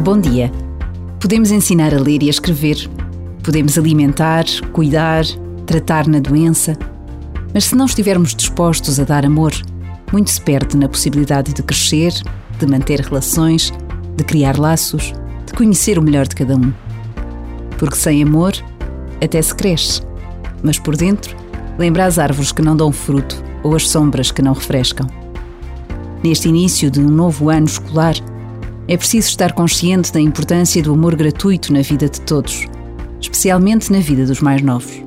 Bom dia. Podemos ensinar a ler e a escrever. Podemos alimentar, cuidar, tratar na doença. Mas se não estivermos dispostos a dar amor, muito se perde na possibilidade de crescer, de manter relações, de criar laços, de conhecer o melhor de cada um. Porque sem amor, até se cresce. Mas por dentro, lembra as árvores que não dão fruto ou as sombras que não refrescam. Neste início de um novo ano escolar, é preciso estar consciente da importância do amor gratuito na vida de todos, especialmente na vida dos mais novos.